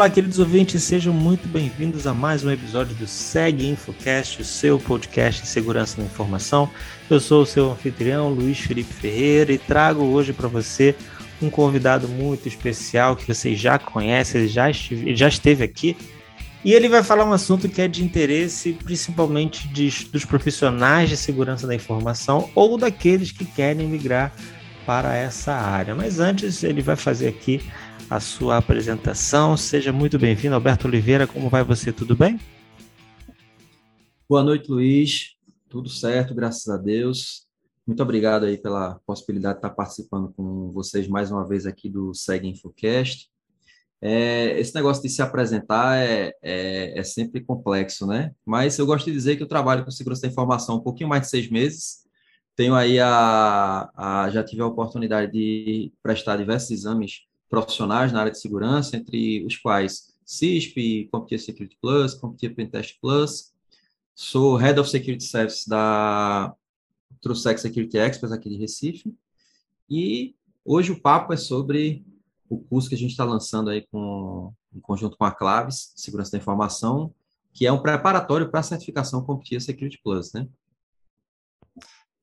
Olá, queridos ouvintes, sejam muito bem-vindos a mais um episódio do Seg Infocast, o seu podcast de segurança da informação. Eu sou o seu anfitrião, Luiz Felipe Ferreira, e trago hoje para você um convidado muito especial que vocês já conhecem, ele já, estive, já esteve aqui, e ele vai falar um assunto que é de interesse principalmente de, dos profissionais de segurança da informação ou daqueles que querem migrar para essa área. Mas antes, ele vai fazer aqui a sua apresentação. Seja muito bem-vindo, Alberto Oliveira. Como vai você? Tudo bem? Boa noite, Luiz. Tudo certo, graças a Deus. Muito obrigado aí pela possibilidade de estar participando com vocês mais uma vez aqui do Segue Infocast. É, esse negócio de se apresentar é, é, é, sempre complexo, né? Mas eu gosto de dizer que eu trabalho com segurança da informação um pouquinho mais de seis meses. Tenho aí a, a já tive a oportunidade de prestar diversos exames profissionais na área de segurança, entre os quais CISP, CompTIA Security Plus, CompTIA Pentest Plus. Sou Head of Security Service da TrueSec Security Experts aqui de Recife. E hoje o papo é sobre o curso que a gente está lançando aí com, em conjunto com a Claves, Segurança da Informação, que é um preparatório para a certificação CompTIA Security Plus, né?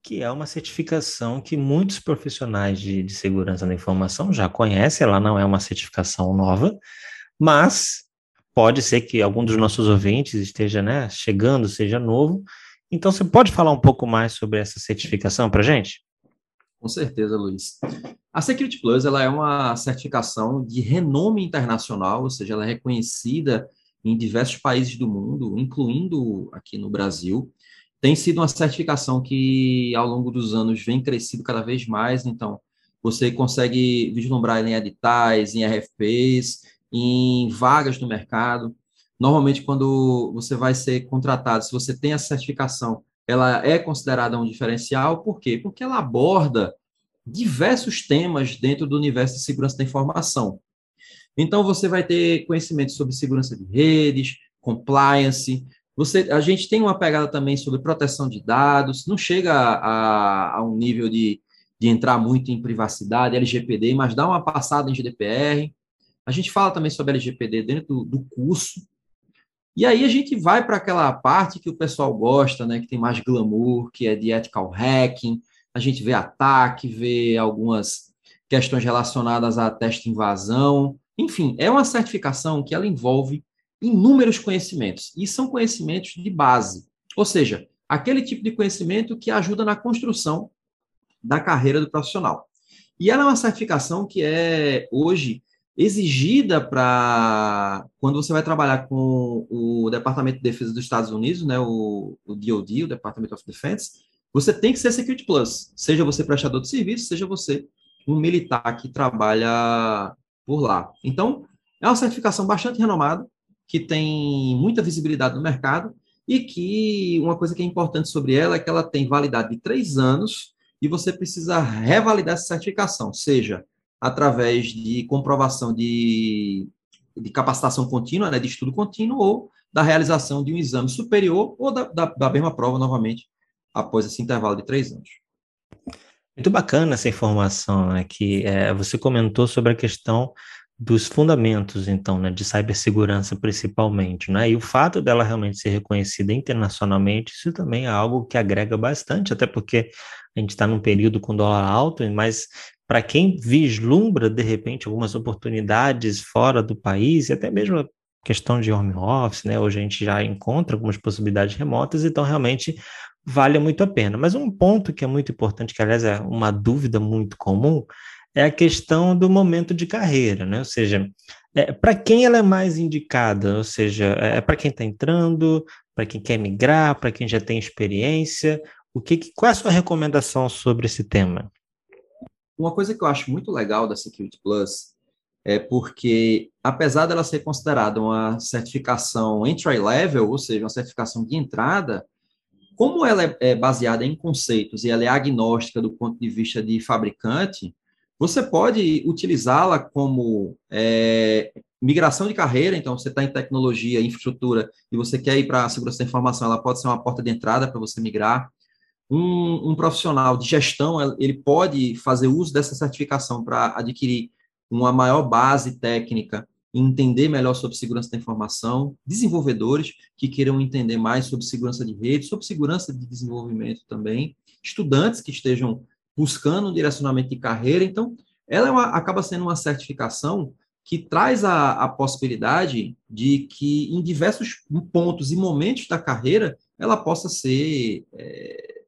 Que é uma certificação que muitos profissionais de, de, segurança da informação já conhecem, ela não é uma certificação nova, mas pode ser que algum dos nossos ouvintes esteja né, chegando, seja novo. Então, você pode falar um pouco mais sobre essa certificação para gente? Com certeza, Luiz. A Security Plus ela é uma certificação de renome internacional, ou seja, ela é reconhecida em diversos países do mundo, incluindo aqui no Brasil tem sido uma certificação que, ao longo dos anos, vem crescido cada vez mais. Então, você consegue vislumbrar em editais, em RFPs, em vagas no mercado. Normalmente, quando você vai ser contratado, se você tem a certificação, ela é considerada um diferencial. Por quê? Porque ela aborda diversos temas dentro do universo de segurança da informação. Então, você vai ter conhecimento sobre segurança de redes, compliance, você, a gente tem uma pegada também sobre proteção de dados, não chega a, a um nível de, de entrar muito em privacidade, LGPD, mas dá uma passada em GDPR. A gente fala também sobre LGPD dentro do, do curso. E aí a gente vai para aquela parte que o pessoal gosta, né, que tem mais glamour, que é de ethical hacking. A gente vê ataque, vê algumas questões relacionadas a teste invasão. Enfim, é uma certificação que ela envolve inúmeros conhecimentos, e são conhecimentos de base, ou seja, aquele tipo de conhecimento que ajuda na construção da carreira do profissional. E ela é uma certificação que é hoje exigida para quando você vai trabalhar com o Departamento de Defesa dos Estados Unidos, né, o, o DoD, o Department of Defense, você tem que ser Security Plus, seja você prestador de serviço, seja você um militar que trabalha por lá. Então, é uma certificação bastante renomada, que tem muita visibilidade no mercado e que uma coisa que é importante sobre ela é que ela tem validade de três anos e você precisa revalidar essa certificação, seja através de comprovação de, de capacitação contínua, né, de estudo contínuo, ou da realização de um exame superior ou da, da, da mesma prova novamente após esse intervalo de três anos. Muito bacana essa informação, né, que é, você comentou sobre a questão dos fundamentos, então, né, de cibersegurança principalmente, né, e o fato dela realmente ser reconhecida internacionalmente, isso também é algo que agrega bastante, até porque a gente está num período com dólar alto, mas para quem vislumbra, de repente, algumas oportunidades fora do país, e até mesmo a questão de home office, né, hoje a gente já encontra algumas possibilidades remotas, então realmente vale muito a pena. Mas um ponto que é muito importante, que aliás é uma dúvida muito comum, é a questão do momento de carreira, né? Ou seja, é, para quem ela é mais indicada? Ou seja, é, é para quem está entrando, para quem quer migrar, para quem já tem experiência? O que, qual é a sua recomendação sobre esse tema? Uma coisa que eu acho muito legal da Security Plus é porque, apesar dela ser considerada uma certificação entry level, ou seja, uma certificação de entrada, como ela é, é baseada em conceitos e ela é agnóstica do ponto de vista de fabricante, você pode utilizá-la como é, migração de carreira, então você está em tecnologia, infraestrutura, e você quer ir para a segurança da informação, ela pode ser uma porta de entrada para você migrar. Um, um, profissional de gestão, ele pode fazer uso dessa certificação para adquirir uma maior base técnica entender melhor sobre segurança da informação, desenvolvedores que queiram entender mais sobre segurança de rede, sobre segurança de desenvolvimento também, estudantes que estejam buscando um direcionamento de carreira. Então, ela é uma, acaba sendo uma certificação que traz a, a possibilidade de que em diversos pontos e momentos da carreira ela possa ser é,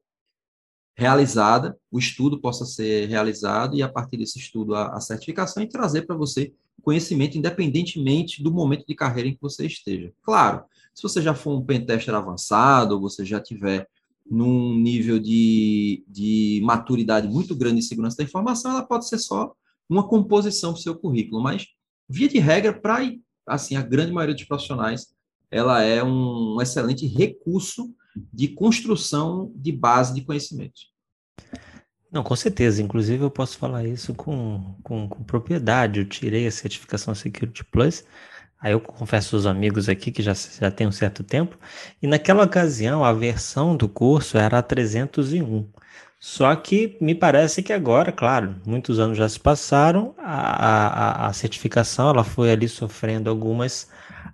realizada, o estudo possa ser realizado e a partir desse estudo a, a certificação e trazer para você conhecimento independentemente do momento de carreira em que você esteja. Claro, se você já for um pentester avançado, ou você já tiver num nível de, de maturidade muito grande em segurança da informação, ela pode ser só uma composição para o seu currículo, mas via de regra, para assim, a grande maioria dos profissionais, ela é um excelente recurso de construção de base de conhecimento. Não, com certeza. Inclusive, eu posso falar isso com, com, com, propriedade. Eu tirei a certificação Security Plus. Aí eu confesso aos amigos aqui que já, já tem um certo tempo. E naquela ocasião, a versão do curso era a 301. Só que me parece que agora, claro, muitos anos já se passaram, a, a, a certificação ela foi ali sofrendo algumas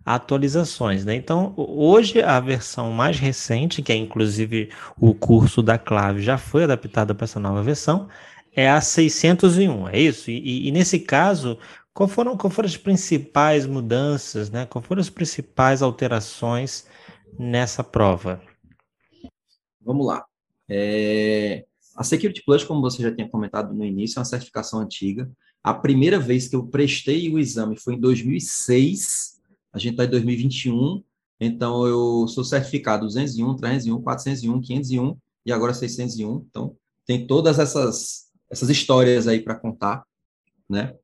atualizações, né? Então, hoje a versão mais recente, que é inclusive o curso da Clave, já foi adaptada para essa nova versão, é a 601, é isso? E, e, nesse caso, qual foram, qual foram as principais mudanças, né? Qual foram as principais alterações nessa prova? Vamos lá. É... A Security Plus, como você já tinha comentado no início, é uma certificação antiga. A primeira vez que eu prestei o exame foi em 2006, a gente está em 2021, então eu sou certificado 201, 301, 401, 501 e agora 601. Então, tem todas essas, essas histórias aí para contar, né?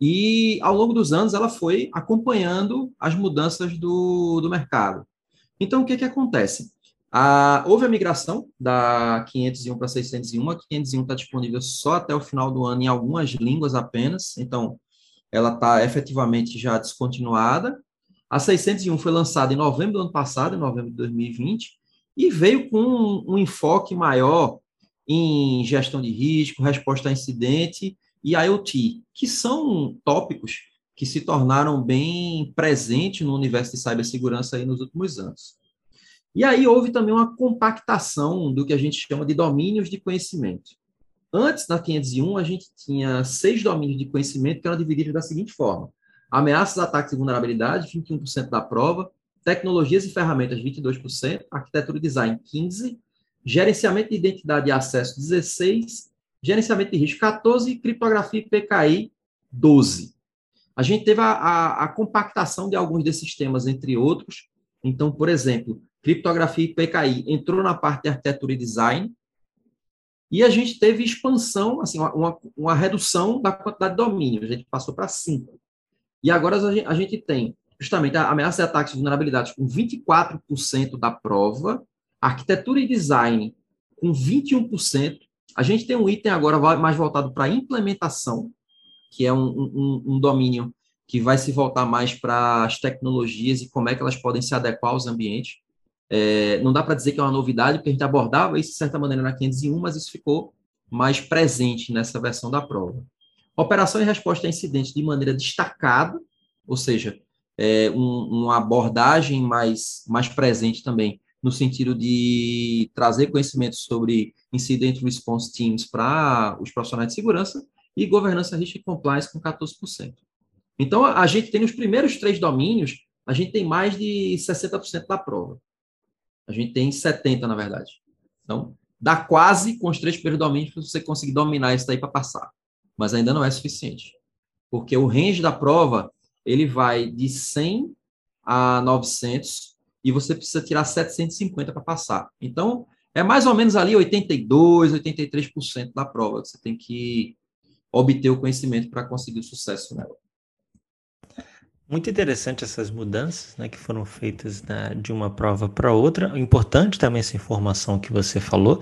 E ao longo dos anos ela foi acompanhando as mudanças do, do mercado. Então, o que, que acontece? Ah, houve a migração da 501 para 601. A 501 está disponível só até o final do ano em algumas línguas apenas. Então, ela está efetivamente já descontinuada. A 601 foi lançada em novembro do ano passado, em novembro de 2020, e veio com um, um enfoque maior em gestão de risco, resposta a incidente e IoT, que são tópicos que se tornaram bem presentes no universo de cibersegurança aí nos últimos anos. E aí houve também uma compactação do que a gente chama de domínios de conhecimento. Antes da 501, a gente tinha seis domínios de conhecimento que eram divididos da seguinte forma: Ameaças, ataques e vulnerabilidade, 21% da prova. Tecnologias e ferramentas, 22%. Arquitetura e design, 15%. Gerenciamento de identidade e acesso, 16%. Gerenciamento de risco, 14%. Criptografia e PKI, 12%. A gente teve a, a, a compactação de alguns desses temas, entre outros. Então, por exemplo, criptografia PKI entrou na parte de arquitetura e design, e a gente teve expansão, assim, uma, uma redução da quantidade de domínio. A gente passou para cinco. E agora a gente tem justamente a ameaça ataques e vulnerabilidades com 24% da prova, arquitetura e design com 21%. A gente tem um item agora mais voltado para implementação, que é um, um, um domínio que vai se voltar mais para as tecnologias e como é que elas podem se adequar aos ambientes. É, não dá para dizer que é uma novidade, porque a gente abordava isso de certa maneira na 501, mas isso ficou mais presente nessa versão da prova. Operação e resposta a incidentes de maneira destacada, ou seja, é, um, uma abordagem mais, mais presente também, no sentido de trazer conhecimento sobre Incident Response Teams para os profissionais de segurança e governança, risco e compliance com 14%. Então, a gente tem nos primeiros três domínios, a gente tem mais de 60% da prova. A gente tem 70%, na verdade. Então, dá quase com os três primeiros domínios para você conseguir dominar isso daí para passar mas ainda não é suficiente. Porque o range da prova, ele vai de 100 a 900 e você precisa tirar 750 para passar. Então, é mais ou menos ali 82, 83% da prova que você tem que obter o conhecimento para conseguir o sucesso nela. Muito interessante essas mudanças né, que foram feitas né, de uma prova para outra. Importante também essa informação que você falou.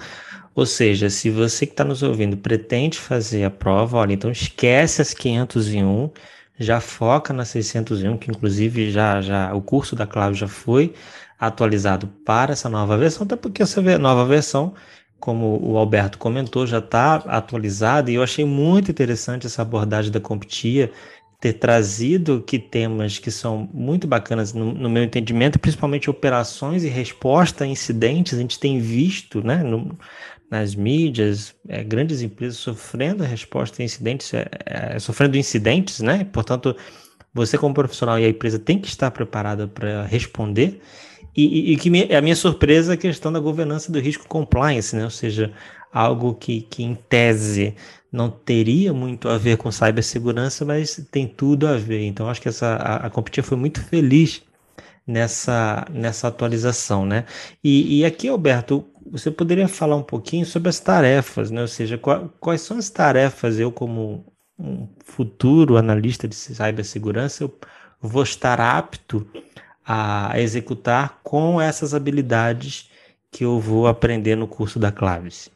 Ou seja, se você que está nos ouvindo pretende fazer a prova, olha, então esquece as 501, já foca na 601, que inclusive já, já o curso da Cláudia já foi atualizado para essa nova versão, até porque essa nova versão, como o Alberto comentou, já está atualizada e eu achei muito interessante essa abordagem da Competia ter trazido que temas que são muito bacanas no, no, meu entendimento, principalmente operações e resposta a incidentes. A gente tem visto, né, no, nas mídias, é, grandes empresas sofrendo resposta a incidentes, é, é, sofrendo incidentes, né? Portanto, você como profissional e a empresa tem que estar preparada para responder. E, e, e, que me, a minha surpresa é a questão da governança do risco compliance, né? Ou seja, algo que, que em tese não teria muito a ver com cibersegurança, mas tem tudo a ver. Então, acho que essa, a, a foi muito feliz nessa, nessa atualização, né? E, e, aqui, Alberto, você poderia falar um pouquinho sobre as tarefas, né? Ou seja, qual, quais são as tarefas eu, como um futuro analista de cibersegurança, eu vou estar apto a executar com essas habilidades que eu vou aprender no curso da Claves?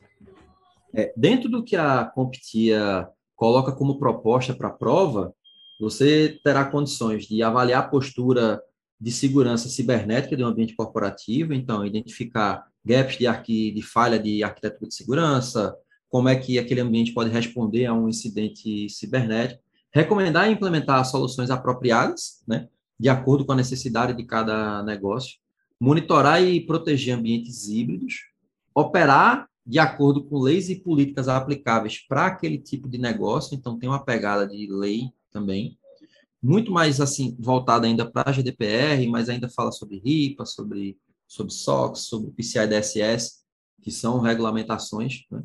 É, dentro do que a Competia coloca como proposta para a prova, você terá condições de avaliar a postura de segurança cibernética de um ambiente corporativo, então, identificar gaps de, de falha de arquitetura de segurança, como é que aquele ambiente pode responder a um incidente cibernético, recomendar e implementar soluções apropriadas, né, de acordo com a necessidade de cada negócio, monitorar e proteger ambientes híbridos, operar de acordo com leis e políticas aplicáveis para aquele tipo de negócio, então tem uma pegada de lei também, muito mais assim voltada ainda para a GDPR, mas ainda fala sobre RIPA, sobre sobre SOX, sobre PCI DSS, que são regulamentações, né?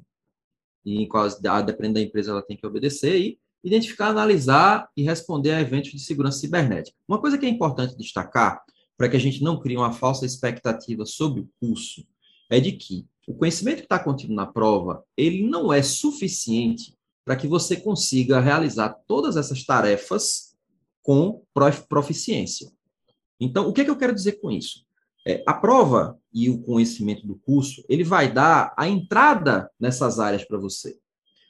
E em quais, dependendo da empresa, ela tem que obedecer e identificar, analisar e responder a eventos de segurança cibernética. Uma coisa que é importante destacar, para que a gente não crie uma falsa expectativa sobre o curso, é de que o conhecimento que está contido na prova, ele não é suficiente para que você consiga realizar todas essas tarefas com proficiência. Então, o que, é que eu quero dizer com isso? É, a prova e o conhecimento do curso, ele vai dar a entrada nessas áreas para você.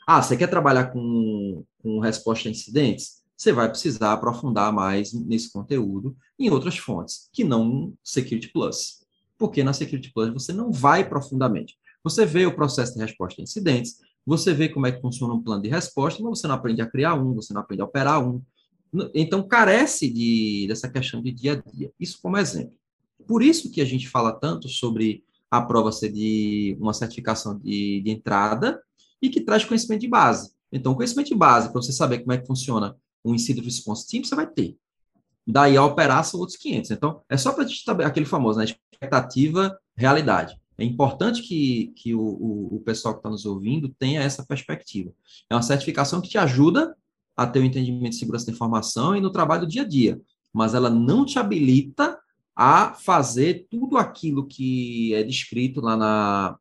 Ah, você quer trabalhar com, com resposta a incidentes? Você vai precisar aprofundar mais nesse conteúdo em outras fontes, que não Security Plus porque na Security Plus você não vai profundamente. Você vê o processo de resposta a incidentes, você vê como é que funciona um plano de resposta, mas você não aprende a criar um, você não aprende a operar um. Então, carece de, dessa questão de dia a dia. Isso como exemplo. Por isso que a gente fala tanto sobre a prova ser de uma certificação de, de entrada e que traz conhecimento de base. Então, conhecimento de base, para você saber como é que funciona um incident response team, você vai ter. Daí a operar são outros 500. Então, é só para a gente saber aquele famoso, né? expectativa, realidade. É importante que, que o, o, o pessoal que está nos ouvindo tenha essa perspectiva. É uma certificação que te ajuda a ter o entendimento de segurança da informação e no trabalho do dia a dia, mas ela não te habilita a fazer tudo aquilo que é descrito lá na,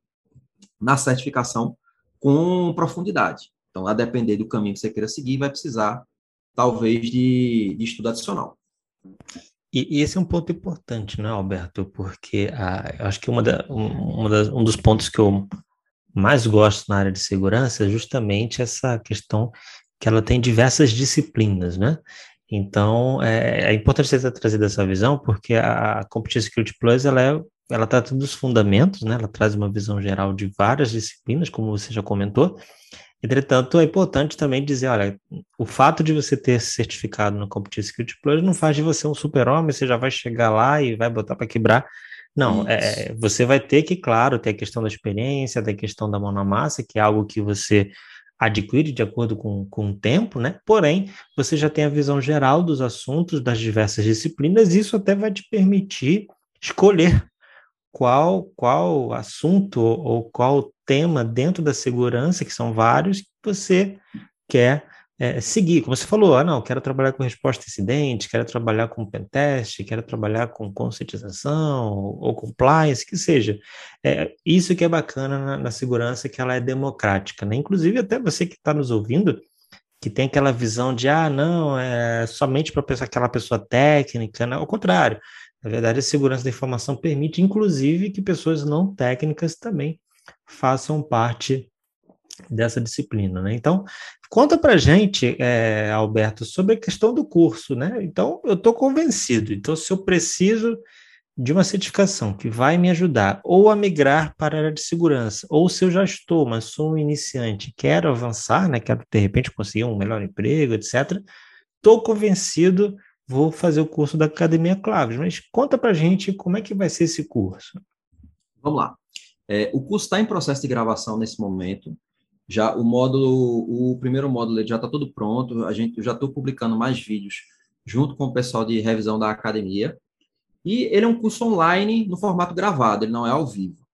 na certificação com profundidade. Então, a depender do caminho que você queira seguir, vai precisar, talvez, de, de estudo adicional. E, e, esse é um ponto importante, né, Alberto? Porque ah, eu acho que uma da, um, uma das, um dos pontos que eu mais gosto na área de segurança é justamente essa questão que ela tem diversas disciplinas, né? Então, é, é importante você ter trazido essa visão, porque a Competition Security Plus, ela é ela trata dos fundamentos, né? Ela traz uma visão geral de várias disciplinas, como você já comentou, Entretanto, é importante também dizer, olha, o fato de você ter certificado no Competitive Security Plus não faz de você um super-homem, você já vai chegar lá e vai botar para quebrar. Não, é, você vai ter que, claro, ter a questão da experiência, da questão da mão na massa, que é algo que você adquire de acordo com, com o tempo, né? Porém, você já tem a visão geral dos assuntos das diversas disciplinas, e isso até vai te permitir escolher qual, qual assunto ou qual tema dentro da segurança, que são vários, que você quer é, seguir. Como você falou, ah, não, quero trabalhar com resposta a incidente, quero trabalhar com pentest, quero trabalhar com conscientização ou, compliance, que seja. É, isso que é bacana na, na, segurança, que ela é democrática, né? Inclusive, até você que está nos ouvindo, que tem aquela visão de, ah, não, é somente para aquela pessoa técnica, né? ao contrário. Na verdade, a segurança da informação permite, inclusive, que pessoas não técnicas também façam parte dessa disciplina, né? Então, conta para gente, é, Alberto, sobre a questão do curso, né? Então, eu estou convencido. Então, se eu preciso de uma certificação que vai me ajudar ou a migrar para a área de segurança, ou se eu já estou, mas sou um iniciante, quero avançar, né? Quero de repente conseguir um melhor emprego, etc estou convencido, vou fazer o curso da Academia Claves. Mas conta para gente como é que vai ser esse curso. Vamos lá. É, o curso está em processo de gravação nesse momento. Já o módulo, o primeiro módulo já está todo pronto. A gente eu já estou publicando mais vídeos junto com o pessoal de revisão da academia. E ele é um curso online no formato gravado, ele não é ao vivo.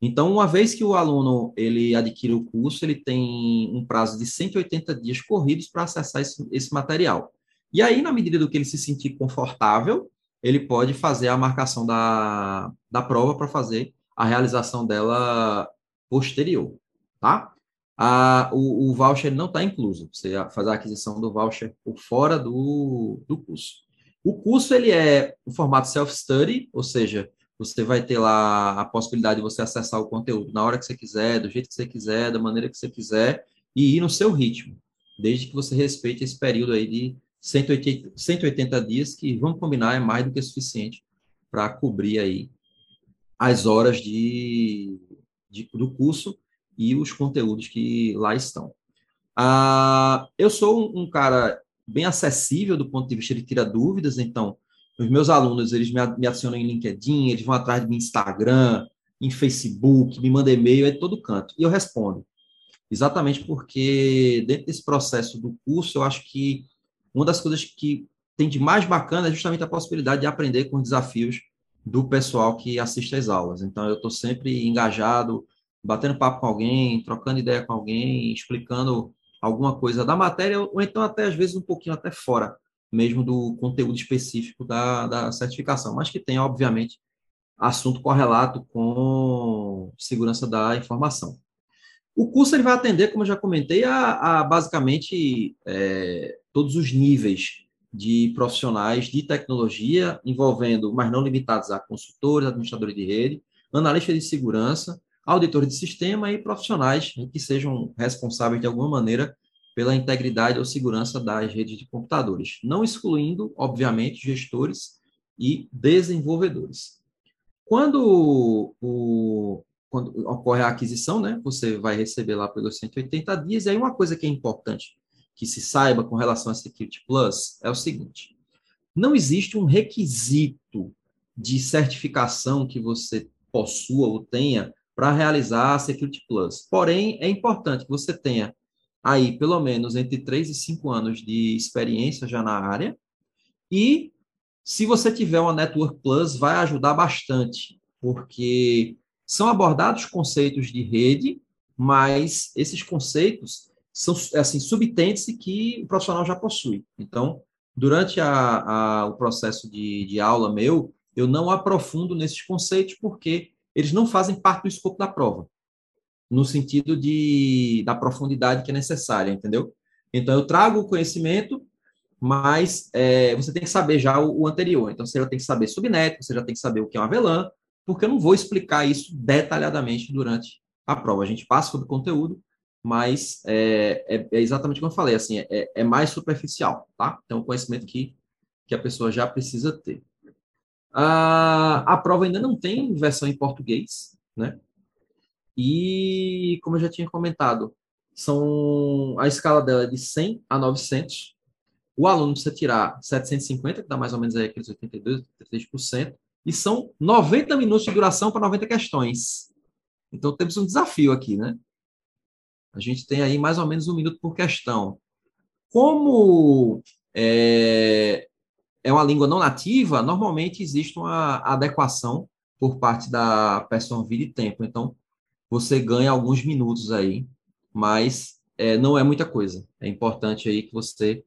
Então, uma vez que o aluno ele adquire o curso, ele tem um prazo de 180 dias corridos para acessar esse, esse material. E aí, na medida do que ele se sentir confortável, ele pode fazer a marcação da, da prova para fazer a realização dela posterior, tá? A, o, o voucher não está incluso, você faz a aquisição do voucher por fora do, do curso. O curso ele é o formato self-study, ou seja, você vai ter lá a possibilidade de você acessar o conteúdo na hora que você quiser, do jeito que você quiser, da maneira que você quiser, e ir no seu ritmo, desde que você respeite esse período aí de 180, 180 dias, que, vamos combinar, é mais do que suficiente para cobrir aí as horas de, de, do curso e os conteúdos que lá estão. Ah, eu sou um, um, cara bem acessível do ponto de vista de tirar dúvidas, então, os meus alunos, eles me, me adicionam em LinkedIn, eles vão atrás de mim Instagram, em Facebook, me mandam e-mail, é todo canto, e eu respondo. Exatamente porque dentro desse processo do curso, eu acho que uma das coisas que tem de mais bacana é justamente a possibilidade de aprender com os desafios do pessoal que assiste às aulas. Então, eu estou sempre engajado, batendo papo com alguém, trocando ideia com alguém, explicando alguma coisa da matéria, ou então até às vezes um pouquinho até fora mesmo do conteúdo específico da, da certificação, mas que tem, obviamente, assunto correlato com segurança da informação. O curso ele vai atender, como eu já comentei, a, a basicamente é, todos os níveis de profissionais de tecnologia, envolvendo, mas não limitados a consultores, administradores de rede, analistas de segurança, auditores de sistema e profissionais que sejam responsáveis de alguma maneira pela integridade ou segurança das redes de computadores, não excluindo, obviamente, gestores e desenvolvedores. Quando, o, quando ocorre a aquisição, né, você vai receber lá pelos 180 dias, e aí uma coisa que é importante que se saiba com relação a Security Plus é o seguinte: não existe um requisito de certificação que você possua ou tenha para realizar a Security Plus. Porém, é importante que você tenha aí pelo menos entre 3 e 5 anos de experiência já na área. E se você tiver uma Network Plus, vai ajudar bastante, porque são abordados conceitos de rede, mas esses conceitos são assim subtentes que o profissional já possui. Então, durante a, a, o processo de, de aula meu, eu não aprofundo nesses conceitos porque eles não fazem parte do escopo da prova, no sentido de, da profundidade que é necessária, entendeu? Então, eu trago o conhecimento, mas é, você tem que saber já o, o, anterior. Então, você já tem que saber subnet, você já tem que saber o que é uma VLAN, porque eu não vou explicar isso detalhadamente durante a prova. A gente passa sobre conteúdo, mas é, é, é exatamente como eu falei, assim, é, é mais superficial, tá? Então, o conhecimento que, que a pessoa já precisa ter. A, a prova ainda não tem versão em português, né? E, como eu já tinha comentado, são a escala dela é de 100 a 900. O aluno precisa tirar 750, que dá mais ou menos aí aqueles 82, 83%, e são 90 minutos de duração para 90 questões. Então, temos um desafio aqui, né? A gente tem aí mais ou menos um minuto por questão. Como é, é uma língua não nativa, normalmente existe uma adequação por parte da pessoa vida e tempo. Então, você ganha alguns minutos aí, mas é, não é muita coisa. É importante aí que você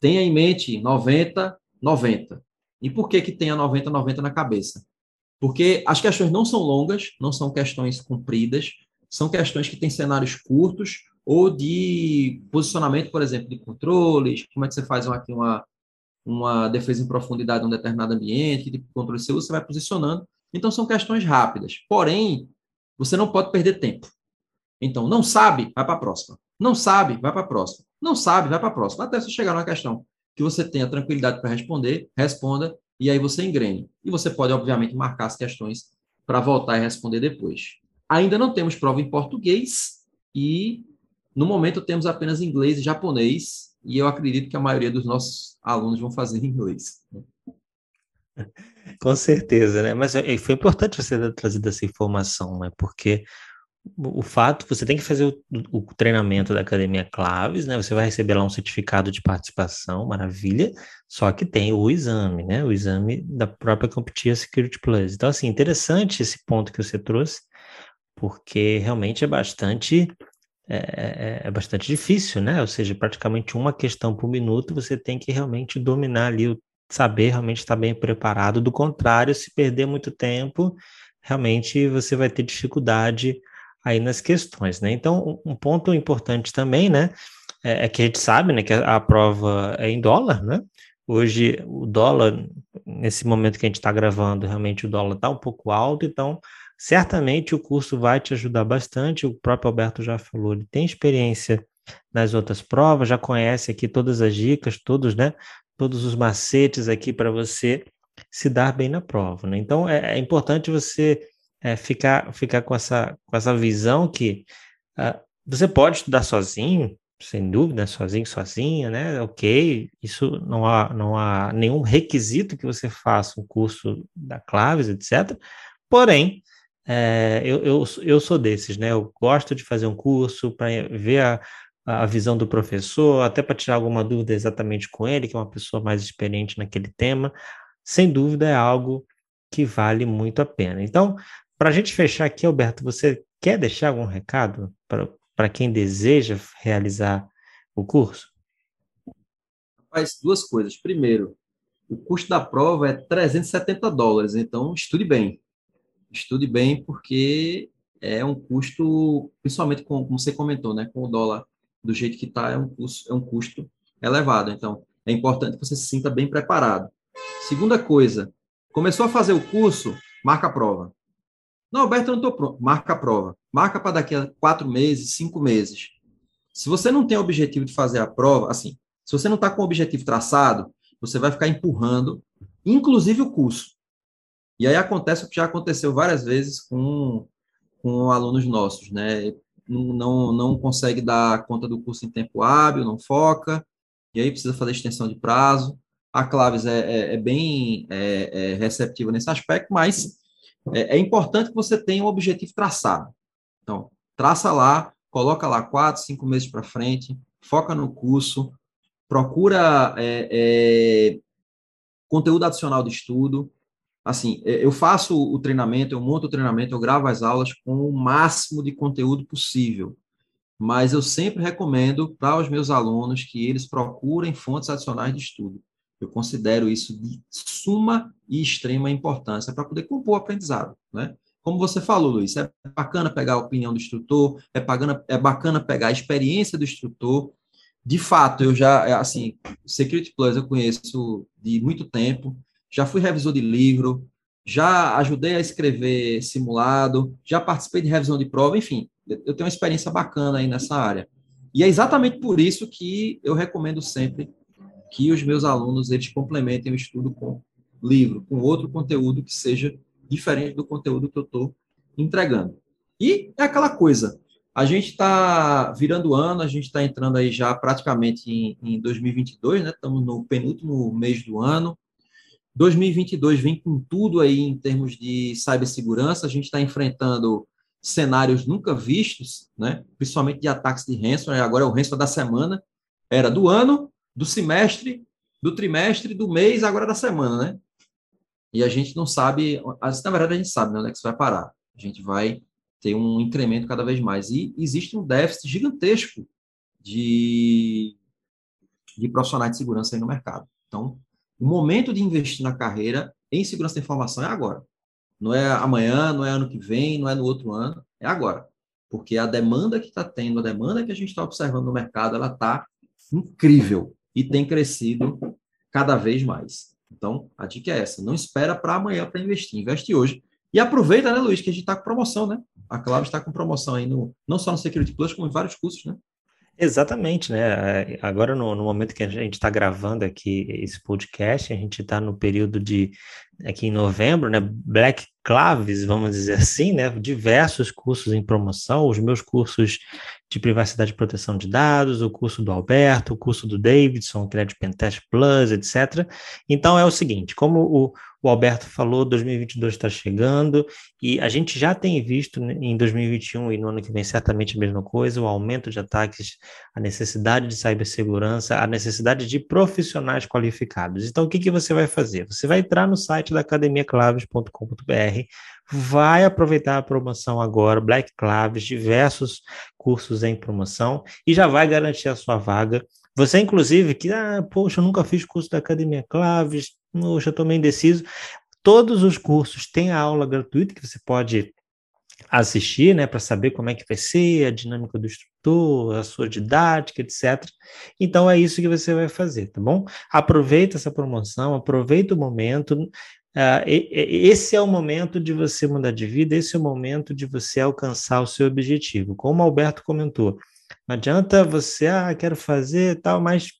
tenha em mente 90, 90. E por que que tenha 90, 90 na cabeça? Porque as questões não são longas, não são questões compridas, são questões que têm cenários curtos ou de posicionamento, por exemplo, de controles, como é que você faz aqui uma, uma defesa em profundidade em um determinado ambiente, que tipo de controle você usa, você vai posicionando. Então, são questões rápidas. Porém, você não pode perder tempo. Então, não sabe, vai para a próxima. Não sabe, vai para a próxima. Não sabe, vai para a próxima. Até você chegar numa questão que você tenha tranquilidade para responder, responda, e aí você engrene. E você pode, obviamente, marcar as questões para voltar e responder depois. Ainda não temos prova em português e, no momento, temos apenas inglês e japonês e eu acredito que a maioria dos nossos alunos vão fazer em inglês. Com certeza, né? Mas é, foi importante você ter trazido essa informação, né? Porque o fato, você tem que fazer o, o, treinamento da Academia Claves, né? Você vai receber lá um certificado de participação, maravilha, só que tem o exame, né? O exame da própria Competia Security Plus. Então, assim, interessante esse ponto que você trouxe, porque realmente é bastante é, é, é, bastante difícil, né? Ou seja, praticamente uma questão por minuto, você tem que realmente dominar ali, saber realmente estar bem preparado. Do contrário, se perder muito tempo, realmente você vai ter dificuldade aí nas questões, né? Então, um ponto importante também, né, é, é que a gente sabe, né, que a, a prova é em dólar, né? Hoje, o dólar, nesse momento que a gente está gravando, realmente o dólar está um pouco alto, então, certamente o curso vai te ajudar bastante. O próprio Alberto já falou, ele tem experiência nas outras provas, já conhece aqui todas as dicas, todos, né, todos os macetes aqui para você se dar bem na prova, né? Então, é, é importante você é, ficar, ficar com, essa, com essa visão que uh, você pode estudar sozinho, sem dúvida, sozinho, sozinha, né? Ok, isso não há, não há nenhum requisito que você faça um curso da Claves, etc. Porém, é, eu, eu, eu sou desses, né? Eu gosto de fazer um curso para ver a, a visão do professor, até para tirar alguma dúvida exatamente com ele, que é uma pessoa mais experiente naquele tema. Sem dúvida, é algo que vale muito a pena. Então, para a gente fechar aqui, Alberto, você quer deixar algum recado para quem deseja realizar o curso? Faz duas coisas. Primeiro, o custo da prova é 370 dólares, então estude bem. Estude bem, porque é um custo, principalmente com, como você comentou, né, com o dólar do jeito que está, é, um custo, é um custo elevado. Então, é importante que você se sinta bem preparado. Segunda coisa, começou a fazer o curso, marca a prova. Não, Alberto, eu não estou pronto. Marca a prova. Marca para daqui a quatro meses, cinco meses. Se você não tem o objetivo de fazer a prova, assim, se você não está com o objetivo traçado, você vai ficar empurrando, inclusive o curso. E aí acontece o que já aconteceu várias vezes com, com alunos nossos, né? Não, não, consegue dar conta do curso em tempo hábil, não foca, e aí precisa fazer extensão de prazo. A Claves é, é, é bem é, é receptiva nesse aspecto, mas é, é importante que você tenha um objetivo traçado. Então, traça lá, coloca lá quatro, cinco meses para frente, foca no curso, procura é, conteúdo adicional de estudo. Assim, é, eu faço o treinamento, eu monto o treinamento, eu gravo as aulas com o máximo de conteúdo possível. Mas eu sempre recomendo para os meus alunos que eles procurem fontes adicionais de estudo. Eu considero isso de suma e extrema importância para poder compor o aprendizado, né? Como você falou, Luiz, é bacana pegar a opinião do instrutor, é bacana, é bacana pegar a experiência do instrutor. De fato, eu já, é, assim, Security Plus eu conheço de muito tempo, já fui revisor de livro, já ajudei a escrever simulado, já participei de revisão de prova, enfim, eu tenho uma experiência bacana aí nessa área. E é exatamente por isso que eu recomendo sempre que os meus alunos eles complementem o estudo com livro, com outro conteúdo que seja diferente do conteúdo que eu estou entregando. E é aquela coisa, a gente está virando ano, a gente está entrando aí já praticamente em, em 2022, né? Estamos no penúltimo mês do ano. 2022 vem com tudo aí em termos de cibersegurança. A gente está enfrentando cenários nunca vistos, né? Principalmente de ataques de ransomware. Agora é o ransomware da semana, era do ano do semestre, do trimestre, do mês, agora da semana, né? E a gente não sabe, na verdade a gente sabe né, onde é que isso vai parar. A gente vai ter um incremento cada vez mais. E existe um déficit gigantesco de, de profissionais de segurança aí no mercado. Então, o momento de investir na carreira em segurança da informação é agora. Não é amanhã, não é ano que vem, não é no outro ano, é agora. Porque a demanda que está tendo, a demanda que a gente está observando no mercado, ela está incrível e tem crescido cada vez mais. Então, a dica é essa: não espera para amanhã para investir, investe hoje. E aproveita, né, Luiz, que a gente está com promoção, né? A Clave está com promoção aí, no, não só no Security Plus, como em vários cursos, né? Exatamente, né? Agora, no, no momento que a gente está gravando aqui esse podcast, a gente está no período de, aqui em novembro, né? Black Claves, vamos dizer assim, né? Diversos cursos em promoção, os meus cursos de privacidade e proteção de dados, o curso do Alberto, o curso do Davidson, que é de Pentest Plus, etc. Então é o seguinte, como o, o Alberto falou, 2022 está chegando e a gente já tem visto em 2021 e no ano que vem certamente a mesma coisa, o aumento de ataques, a necessidade de cibersegurança, a necessidade de profissionais qualificados. Então, o que, que você vai fazer? Você vai entrar no site da academiaclaves.com.br, vai aproveitar a promoção agora, Black Claves, diversos cursos em promoção e já vai garantir a sua vaga. Você, inclusive, que, ah, poxa, eu nunca fiz curso da Academia Claves, Poxa, estou meio indeciso. Todos os cursos têm a aula gratuita que você pode assistir, né, para saber como é que vai ser a dinâmica do instrutor, a sua didática, etc. Então é isso que você vai fazer, tá bom? Aproveita essa promoção, aproveita o momento. Uh, esse é o momento de você mudar de vida, esse é o momento de você alcançar o seu objetivo. Como o Alberto comentou, não adianta você, ah, quero fazer tal, mas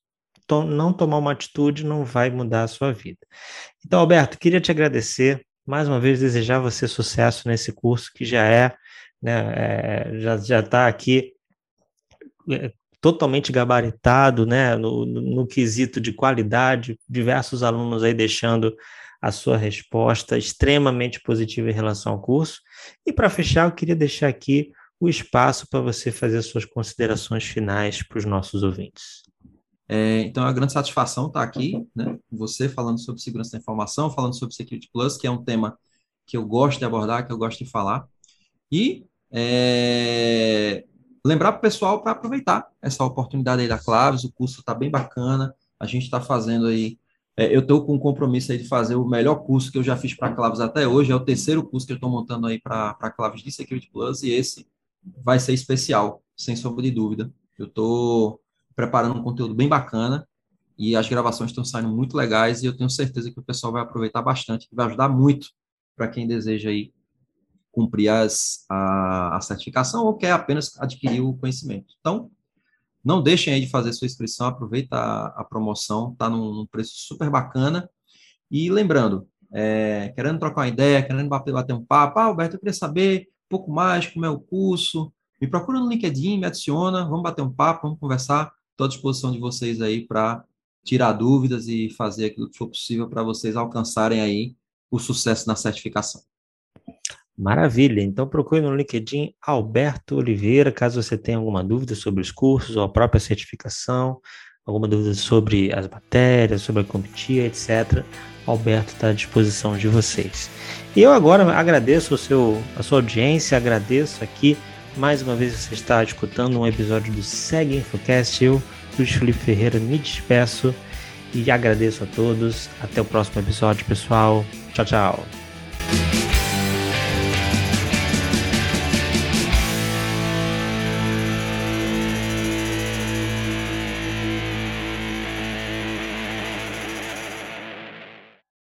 to não tomar uma atitude não vai mudar a sua vida. Então, Alberto, queria te agradecer, mais uma vez desejar você sucesso nesse curso que já é, né, é, já já está aqui é, totalmente gabaritado, né, no, no, no quesito de qualidade, diversos alunos aí deixando a sua resposta extremamente positiva em relação ao curso. E para fechar, eu queria deixar aqui o espaço para você fazer suas considerações finais para os nossos ouvintes. É, então, é uma grande satisfação estar aqui, né, você, falando sobre segurança da informação, falando sobre Security Plus, que é um tema que eu gosto de abordar, que eu gosto de falar. E é, lembrar para o pessoal para aproveitar essa oportunidade aí da Claves, o curso está bem bacana, a gente está fazendo aí, é, eu estou com um compromisso aí de fazer o melhor curso que eu já fiz para Claves até hoje, é o terceiro curso que eu estou montando aí para Claves de Security Plus, e esse vai ser especial, sem sombra de dúvida. Eu estou preparando um conteúdo bem bacana e as gravações estão saindo muito legais e eu tenho certeza que o pessoal vai aproveitar bastante, que vai ajudar muito para quem deseja aí cumprir as, a, a certificação ou quer apenas adquirir o conhecimento. Então, não deixem aí de fazer sua inscrição, aproveita a, a promoção, está num, num, preço super bacana. E lembrando, é, querendo trocar uma ideia, querendo bater, bater um papo, ah, Alberto, eu queria saber um pouco mais como é o curso, me procura no LinkedIn, me adiciona, vamos bater um papo, vamos conversar. Estou à disposição de vocês aí para tirar dúvidas e fazer aquilo que for possível para vocês alcançarem aí o sucesso na certificação. Maravilha. Então procure no LinkedIn Alberto Oliveira, caso você tenha alguma dúvida sobre os cursos ou a própria certificação, alguma dúvida sobre as matérias, sobre a comitia, etc. Alberto está à disposição de vocês. E eu agora agradeço o seu, a sua audiência, agradeço aqui mais uma vez você está escutando um episódio do Segue Infocast. Eu, Luiz Felipe Ferreira, me despeço e agradeço a todos. Até o próximo episódio, pessoal. Tchau, tchau.